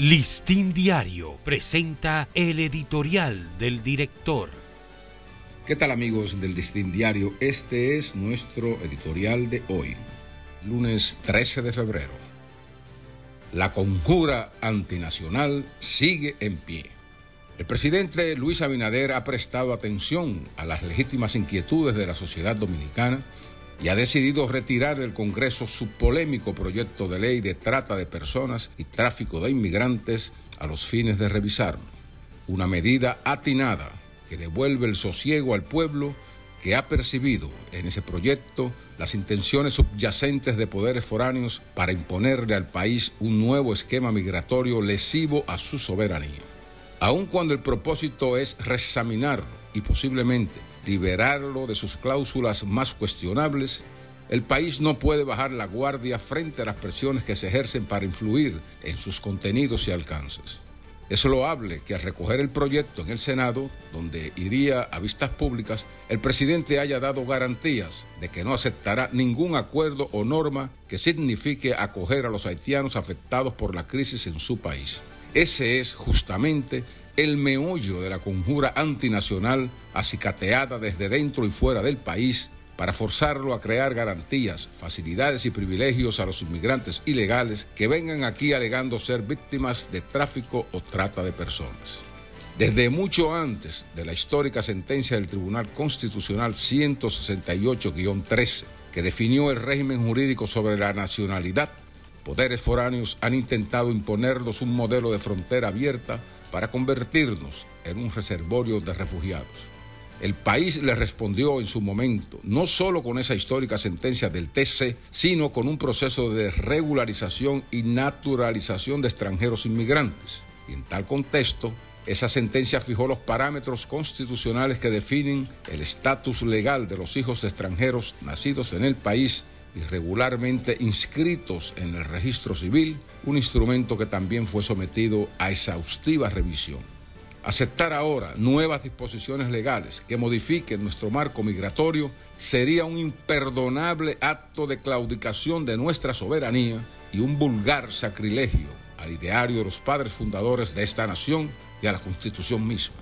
Listín Diario presenta el editorial del director. ¿Qué tal amigos del Listín Diario? Este es nuestro editorial de hoy, lunes 13 de febrero. La conjura antinacional sigue en pie. El presidente Luis Abinader ha prestado atención a las legítimas inquietudes de la sociedad dominicana y ha decidido retirar del Congreso su polémico proyecto de ley de trata de personas y tráfico de inmigrantes a los fines de revisarlo. Una medida atinada que devuelve el sosiego al pueblo que ha percibido en ese proyecto las intenciones subyacentes de poderes foráneos para imponerle al país un nuevo esquema migratorio lesivo a su soberanía. Aun cuando el propósito es reexaminarlo y posiblemente liberarlo de sus cláusulas más cuestionables, el país no puede bajar la guardia frente a las presiones que se ejercen para influir en sus contenidos y alcances. Es loable que al recoger el proyecto en el Senado, donde iría a vistas públicas, el presidente haya dado garantías de que no aceptará ningún acuerdo o norma que signifique acoger a los haitianos afectados por la crisis en su país. Ese es justamente el meollo de la conjura antinacional acicateada desde dentro y fuera del país para forzarlo a crear garantías, facilidades y privilegios a los inmigrantes ilegales que vengan aquí alegando ser víctimas de tráfico o trata de personas. Desde mucho antes de la histórica sentencia del Tribunal Constitucional 168-13, que definió el régimen jurídico sobre la nacionalidad, poderes foráneos han intentado imponernos un modelo de frontera abierta para convertirnos en un reservorio de refugiados. El país le respondió en su momento, no solo con esa histórica sentencia del TC, sino con un proceso de regularización y naturalización de extranjeros inmigrantes. Y en tal contexto, esa sentencia fijó los parámetros constitucionales que definen el estatus legal de los hijos de extranjeros nacidos en el país irregularmente inscritos en el registro civil, un instrumento que también fue sometido a exhaustiva revisión. Aceptar ahora nuevas disposiciones legales que modifiquen nuestro marco migratorio sería un imperdonable acto de claudicación de nuestra soberanía y un vulgar sacrilegio al ideario de los padres fundadores de esta nación y a la Constitución misma.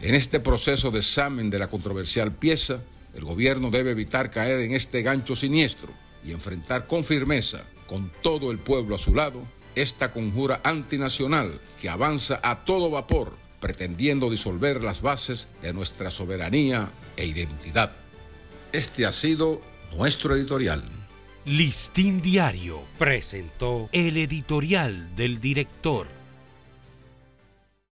En este proceso de examen de la controversial pieza, el gobierno debe evitar caer en este gancho siniestro y enfrentar con firmeza, con todo el pueblo a su lado, esta conjura antinacional que avanza a todo vapor pretendiendo disolver las bases de nuestra soberanía e identidad. Este ha sido nuestro editorial. Listín Diario presentó el editorial del director.